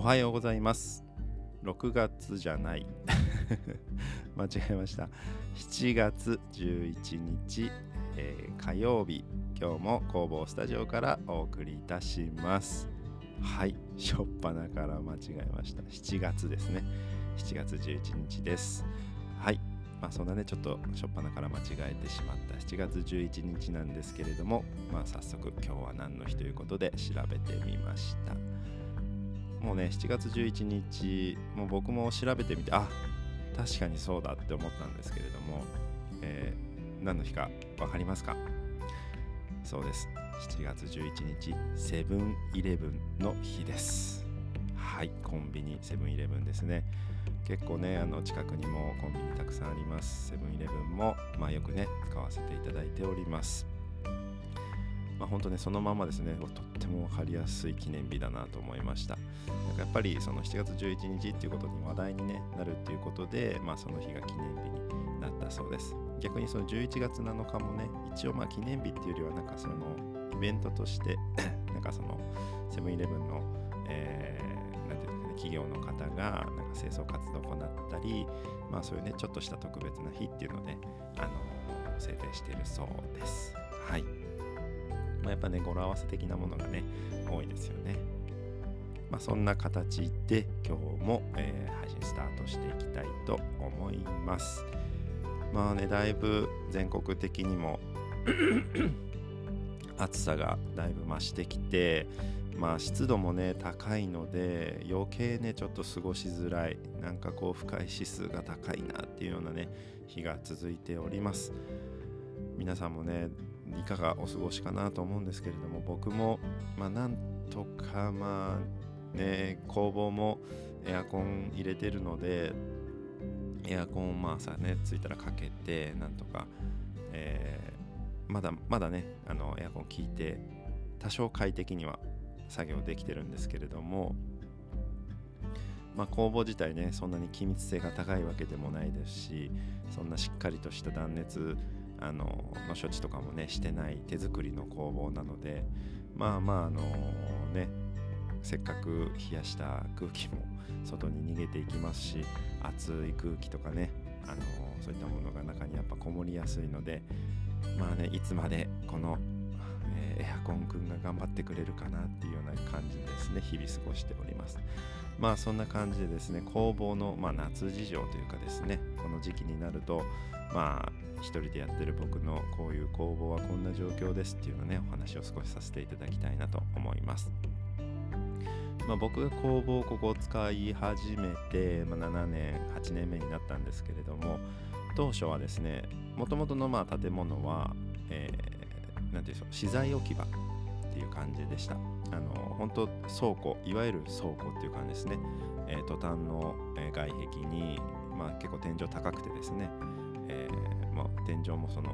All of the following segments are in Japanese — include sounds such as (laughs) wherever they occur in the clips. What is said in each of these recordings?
おはようございます。6月じゃない。(laughs) 間違えました。7月11日、えー、火曜日。今日も工房スタジオからお送りいたします。はいしょっぱなから間違えました。7月ですね。7月11日です。はいまあそんなねちょっとしょっぱなから間違えてしまった。7月11日なんですけれどもまあ早速今日は何の日ということで調べてみました。もうね7月11日もう僕も調べてみてあ確かにそうだって思ったんですけれども、えー、何の日か分かりますか？そうです。7月11日セブンイレブンの日です。はいコンビニセブンイレブンですね。結構ねあの近くにもコンビニたくさんあります。セブンイレブンも、まあ、よくね使わせていただいております。まあ、本当ねそのままですね。とっても分かりやすい記念日だなと思いました。なんかやっぱりその7月11日っていうことに話題に、ね、なるっていうことで、まあ、その日が記念日になったそうです。逆にその11月7日もね一応まあ記念日っていうよりはなんかそのイベントとして (coughs) なんかそのセブンイレブンの、えー、なんていうかね企業の方がなんか清掃活動を行ったりまあそういうねちょっとした特別な日っていうのであの制定しているそうです。はい。まあ、やっぱね語呂合わせ的なものがね多いですよね。まあ、そんな形で今日も、えー、配信スタートしていきたいと思います。まあねだいぶ全国的にも (coughs) 暑さがだいぶ増してきてまあ湿度もね高いので余計ねちょっと過ごしづらいなんかこう不快指数が高いなっていうようなね日が続いております皆さんもねいかがお過ごしかなと思うんですけれども僕もまあなんとかまあね工房もエアコン入れてるのでエアコンをまあ朝ねついたらかけてなんとか、えー、まだまだねあのエアコン効いて多少快適には作業できてるんですけれどもまあ、工房自体ねそんなに気密性が高いわけでもないですしそんなしっかりとした断熱あのの処置とかもねしてない手作りの工房なのでまあまああのねせっかく冷やした空気も外に逃げていきますし熱い空気とかねあのそういったものが中にやっぱこもりやすいのでまあねいつまでこの、エアコンくんが頑張ってくれるかなっていうような感じでですね日々過ごしておりますまあそんな感じでですね工房の、まあ、夏事情というかですねこの時期になるとまあ一人でやってる僕のこういう工房はこんな状況ですっていうのねお話を少しさせていただきたいなと思います。まあ、僕が工房をここを使い始めて、まあ、7年8年目になったんですけれども当初はですねもともとのまあ建物は、えー、なんていうんでしょう。資材置き場っていう感じでした。あの本当倉庫いわゆる倉庫っていう感じですね、えー、トタンの外壁に、まあ、結構天井高くてですね。えー、まあ、天井もその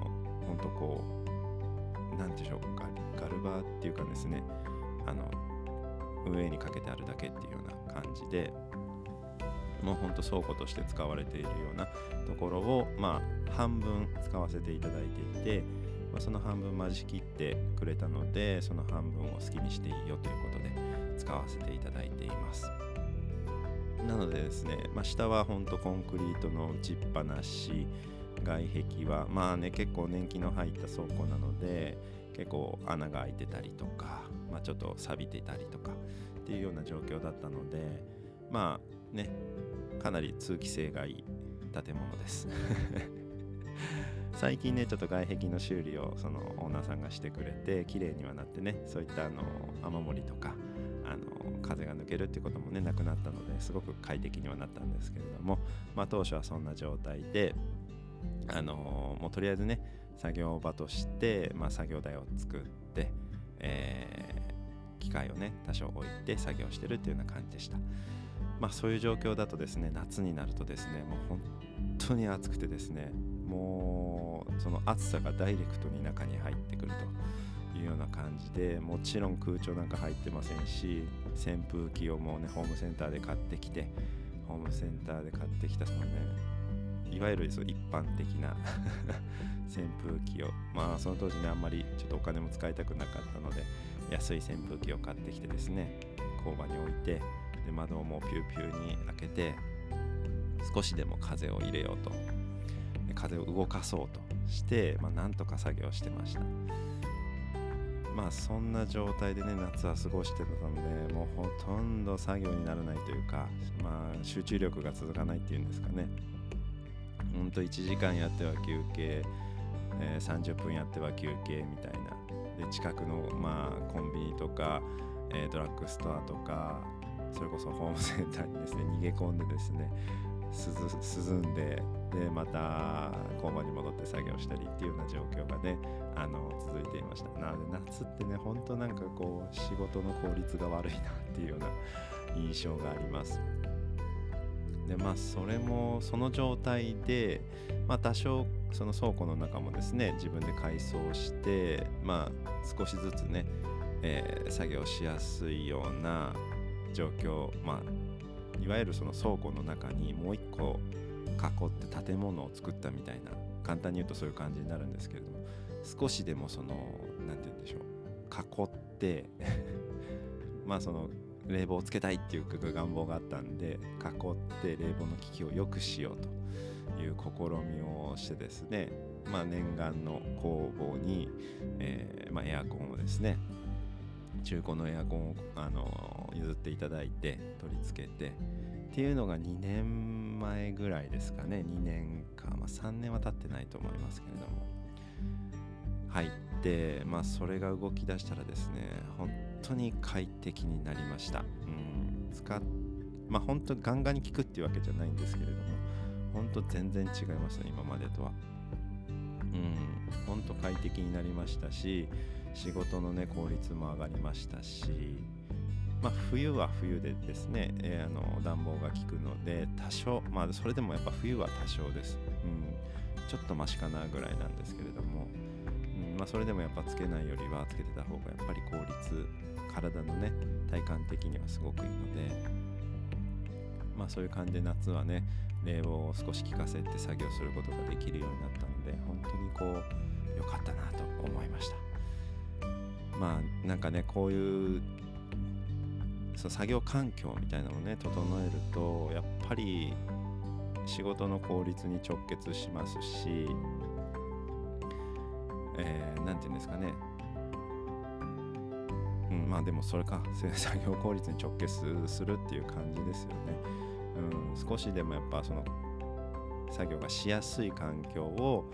本当こう何て言うんでしょう。ガガルバーっていうかですね。あの上にかけてあるだけっていうような感じで。もうほんと倉庫として使われているようなところをまあ半分使わせていただいていて、まあ、その半分間仕切ってくれたのでその半分を好きにしていいよということで使わせていただいています。なのでですね、まあ、下はほんとコンクリートの打ちっぱなし外壁はまあね結構年季の入った倉庫なので結構穴が開いてたりとか、まあ、ちょっと錆びてたりとかっていうような状況だったのでまあねかなり通気性がいい建物です最近ねちょっと外壁の修理をそのオーナーさんがしてくれて綺麗にはなってねそういったあの雨漏りとかあの風が抜けるっていうこともねなくなったのですごく快適にはなったんですけれども、まあ、当初はそんな状態であのもうとりあえずね作業場として、まあ、作業台を作って、えー、機械をね多少置いて作業してるっていうような感じでした。まあそういう状況だとですね夏になるとですねもう本当に暑くてですねもうその暑さがダイレクトに中に入ってくるというような感じでもちろん空調なんか入ってませんし扇風機をもうねホームセンターで買ってきてホームセンターで買ってきたそのねいわゆるそ一般的な (laughs) 扇風機をまあその当時ねあんまりちょっとお金も使いたくなかったので安い扇風機を買ってきてですね工場に置いてで窓をもうピューピューに開けて少しでも風を入れようと風を動かそうとして、まあ、なんとか作業してました。まあそんな状態でね夏は過ごしてたのでもうほとんど作業にならないというかまあ集中力が続かないっていうんですかね。ほんと1時間やっては休憩、えー、30分やっては休憩みたいな。で近くの、まあ、コンビニとか、えー、ドラッグストアとかそれこそホームセンターにですね逃げ込んでですね涼んででまた工場に戻って作業したりっていうような状況がねあの続いていました。なので夏ってねほんとなんかこう仕事の効率が悪いなっていうような印象があります。でまあそれもその状態で、まあ、多少その倉庫の中もですね自分で改装してまあ少しずつね、えー、作業しやすいような状況まあいわゆるその倉庫の中にもう一個囲って建物を作ったみたいな簡単に言うとそういう感じになるんですけれども少しでもその何て言うんでしょう囲って (laughs) まあその冷房をつけたいっていう願望があったんで囲って冷房の機器を良くしようという試みをしてですね、まあ、念願の工房に、えー、まあ、エアコンをですね中古のエアコンをあの譲っていただいて取り付けてっていうのが2年前ぐらいですかね。2年か、まあ、3年は経ってないと思いますけれども。入ってまあそれが動き出したらですね本当に快適になりました。うん。使っまあ本当ガンガンに効くっていうわけじゃないんですけれども本当全然違いましたね今までとは。うん。本当快適になりましたし仕事のね効率も上がりましたしまあ、冬は冬でですね、えー、あの暖房が効くので多少まあそれでもやっぱ冬は多少です、うん、ちょっとマシかなぐらいなんですけれども、うん。まあ、それでもやっぱつけないよりはつけてた方がやっぱり効率体のね体感的にはすごくいいので。まあそういう感じで夏はね冷房を少し効かせて作業することができるようになったので本当にこう良かったなと思いました。まあなんかねこういうその作業環境みたいなのをね整えるとやっぱり仕事の効率に直結しますし何、えー、て言うんですかねうん、まあでもそれか (laughs) 作業効率に直結するっていう感じですよね。うん、少しでもやっぱその作業がしやすい環境を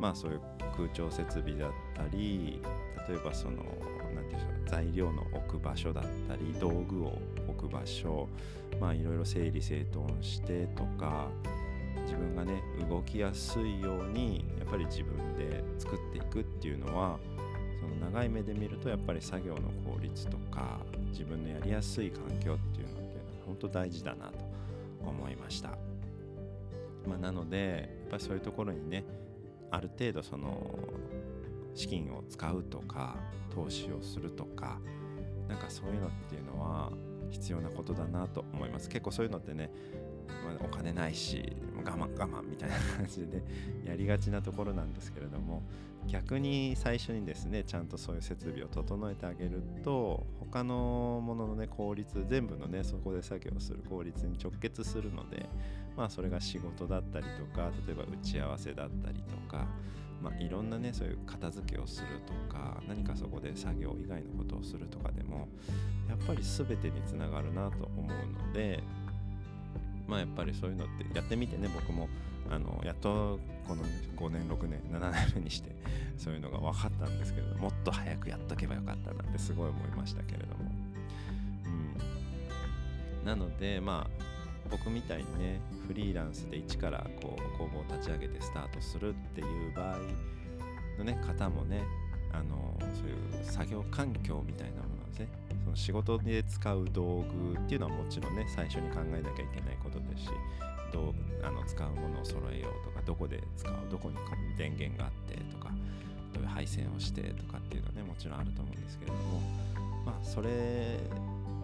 まあそういう空調設備だったり例えばその何て言うんでしょう材料の置く場所だったり道具を置く場所まあいろいろ整理整頓してとか自分がね動きやすいようにやっぱり自分で作っていくっていうのはその長い目で見るとやっぱり作業の効率とか自分のやりやすい環境っていうのっていうのは本当大事だなと思いました。まあ、なのでやっぱりそういうところにねある程度その資金を使うとか投資をするとかなんかそういうのっていうのは必要なことだなと思います。結構そういうのってね、まあ、お金ないし我慢我慢みたいな感じで、ね、(laughs) やりがちなところなんですけれども逆に最初にですねちゃんとそういう設備を整えてあげると他のもののね効率全部のねそこで作業する効率に直結するのでまあそれが仕事だったりとか例えば打ち合わせだったりとかまあ、いろんなねそういう片付けをするとか何かそこで作業以外のことをするとかでもやっぱり全てにつながるなと思うのでまあやっぱりそういうのってやってみてね僕も。あのやっとこの5年6年7年目にしてそういうのが分かったんですけどもっと早くやっとけばよかったなってすごい思いましたけれども、うん、なのでまあ僕みたいにねフリーランスで一からこう工房を立ち上げてスタートするっていう場合のね方もねあのそういう作業環境みたいなものですね。その仕事で使う道具っていうのはもちろんね最初に考えなきゃいけないことですしどうあの使うものを揃えようとかどこで使うどこに電源があってとかどういう配線をしてとかっていうのはねもちろんあると思うんですけれどもまあそれ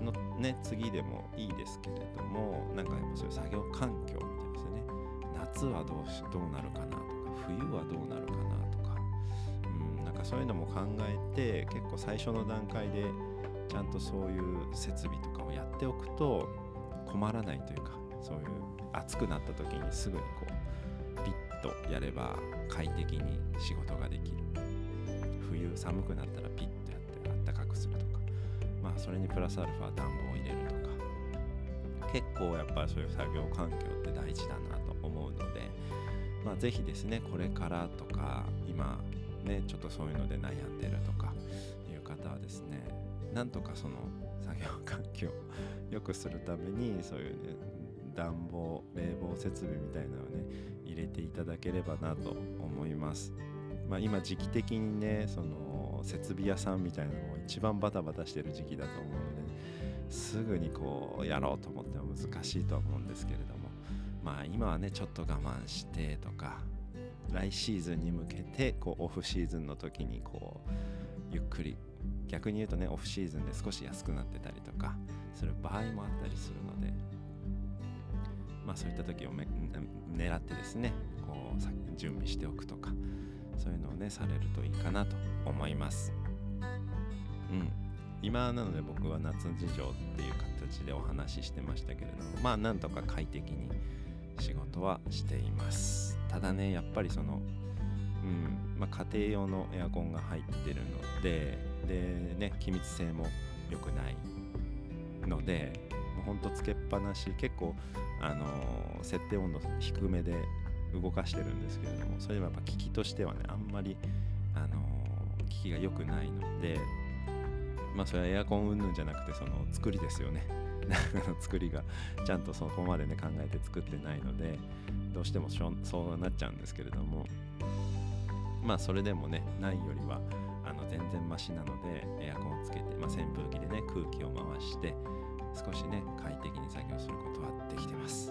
のね次でもいいですけれどもなんかやっぱそういう作業環境みたいですよね。夏はどうしどうなるかなとか冬はどうなるかなとかうんなんかそういうのも考えて結構最初の段階でちゃんとそういう設備とかをやっておくと困らないというかそういう暑くなった時にすぐにこうピッとやれば快適に仕事ができる。冬寒くなったらピッとやってあったかくするとか。まあそれにプラスアルファ暖房を入れるとか結構やっぱりそういう作業環境って大事だなと思うのでまあ是非ですねこれからとか今ねちょっとそういうので悩んでるとかいう方はですねなんとかその作業環境を良くするためにそういうね暖房冷房設備みたいなのをね入れていただければなと思います。まあ、今時期的にねその設備屋さんみたいなのも一番バタバタしてる時期だと思うのですぐにこうやろうと思っても難しいとは思うんですけれどもまあ今はねちょっと我慢してとか来シーズンに向けてこうオフシーズンの時にこうゆっくり。逆に言うとねオフシーズンで少し安くなってたりとかする場合もあったりするので。まあそういった時をめ狙ってですねこう準備しておくとかそういうのをねされるといいかなと思います。うん。今なので僕は夏事情っていう形でお話ししてましたけれどもまあなんとか快適に仕事はしています。ただねやっぱりそのうん。まあ、家庭用のエアコンが入ってるのででね気密性も良くないのでもうほんとつけっぱなし結構あのー、設定温度低めで動かしてるんですけれどもそれでもやっぱ機器としてはねあんまり、あのー、機器が良くないのでまあそれはエアコン云々じゃなくてその作りですよね。(laughs) 作りがちゃんとそこまでね考えて作ってないのでどうしてもそうなっちゃうんですけれどもまあそれでもねないよりはあの全然マシなのでエアコンをつけて、まあ、扇風機でね空気を回して少しね快適に作業することはできてます。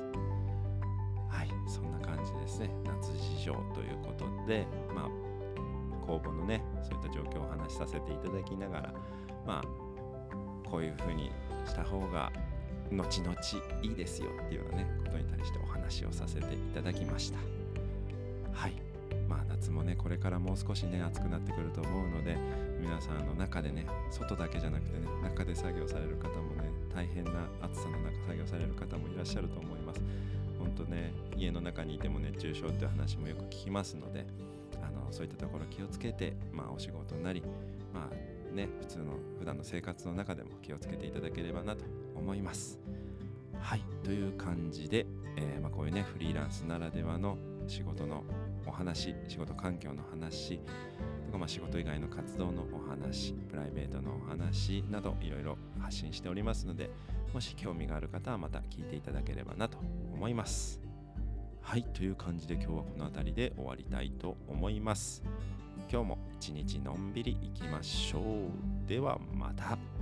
はいそんな感じですね。夏事情ということでまあ工房のねそういった状況をお話しさせていただきながらまあこういうふうにした方が後々いいですよっていうようなねことに対してお話をさせていただきました。はい。まあ夏もねこれからもう少しね暑くなってくると思うので皆さんの中でね外だけじゃなくてね中で作業される方もね大変な暑さの中作業される方もいらっしゃると思います。本当ね家の中にいても熱中症って話もよく聞きますのであのそういったところ気をつけてまあお仕事になりまあね普通の普段の生活の中でも気をつけていただければなと思います。はいという感じで、えー、まあ、こういうねフリーランスならではの仕事の話仕事環境の話とか、まあ、仕事以外の活動のお話プライベートのお話などいろいろ発信しておりますのでもし興味がある方はまた聞いていただければなと思います。はいという感じで今日はこの辺りで終わりたいと思います。今日も一日のんびりいきましょう。ではまた。